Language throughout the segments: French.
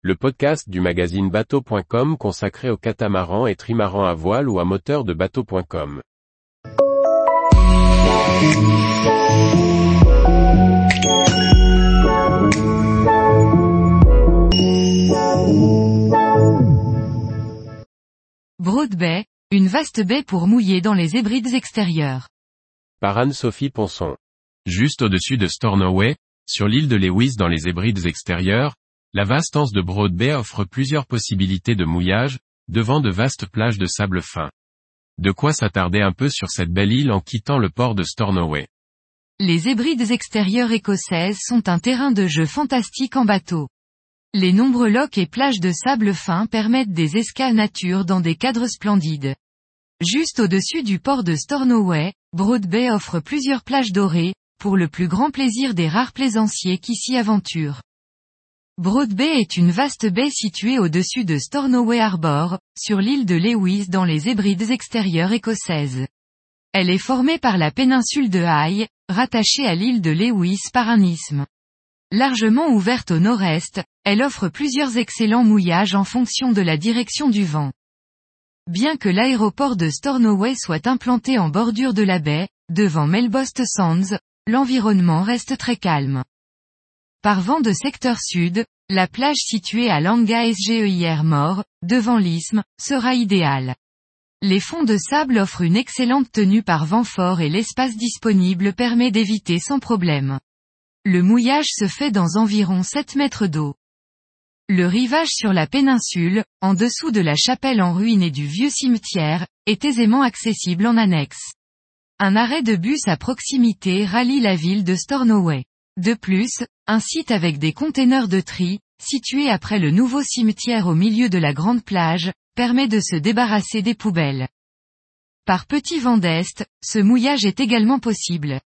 le podcast du magazine bateau.com consacré aux catamarans et trimarans à voile ou à moteur de bateau.com. Broad Bay, une vaste baie pour mouiller dans les hébrides extérieures. Par Anne-Sophie Ponson. Juste au-dessus de Stornoway, sur l'île de Lewis dans les hébrides extérieures, la vaste anse de Broad Bay offre plusieurs possibilités de mouillage, devant de vastes plages de sable fin. De quoi s'attarder un peu sur cette belle île en quittant le port de Stornoway. Les hébrides extérieures écossaises sont un terrain de jeu fantastique en bateau. Les nombreux lochs et plages de sable fin permettent des escales nature dans des cadres splendides. Juste au-dessus du port de Stornoway, Broad Bay offre plusieurs plages dorées, pour le plus grand plaisir des rares plaisanciers qui s'y aventurent. Broad Bay est une vaste baie située au-dessus de Stornoway Harbour, sur l'île de Lewis dans les Hébrides extérieures écossaises. Elle est formée par la péninsule de High, rattachée à l'île de Lewis par un isthme. Largement ouverte au nord-est, elle offre plusieurs excellents mouillages en fonction de la direction du vent. Bien que l'aéroport de Stornoway soit implanté en bordure de la baie, devant Melbost Sands, l'environnement reste très calme. Par vent de secteur sud, la plage située à Langa SGEIR Mort, devant l'isthme, sera idéale. Les fonds de sable offrent une excellente tenue par vent fort et l'espace disponible permet d'éviter sans problème. Le mouillage se fait dans environ 7 mètres d'eau. Le rivage sur la péninsule, en dessous de la chapelle en ruine et du vieux cimetière, est aisément accessible en annexe. Un arrêt de bus à proximité rallie la ville de Stornoway. De plus, un site avec des containers de tri, situé après le nouveau cimetière au milieu de la grande plage, permet de se débarrasser des poubelles. Par petit vent d'est, ce mouillage est également possible.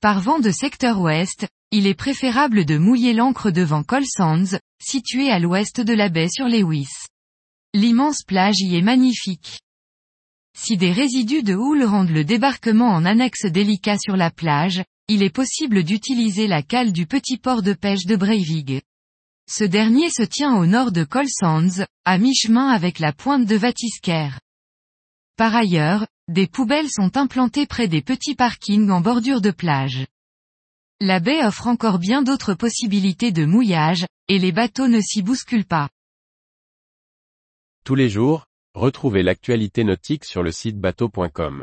Par vent de secteur ouest, il est préférable de mouiller l'ancre devant Col Sands, situé à l'ouest de la baie sur Lewis. L'immense plage y est magnifique. Si des résidus de houle rendent le débarquement en annexe délicat sur la plage, il est possible d'utiliser la cale du petit port de pêche de Breivik. Ce dernier se tient au nord de Col Sands, à mi-chemin avec la pointe de Vatisker. Par ailleurs, des poubelles sont implantées près des petits parkings en bordure de plage. La baie offre encore bien d'autres possibilités de mouillage, et les bateaux ne s'y bousculent pas. Tous les jours, retrouvez l'actualité nautique sur le site bateau.com.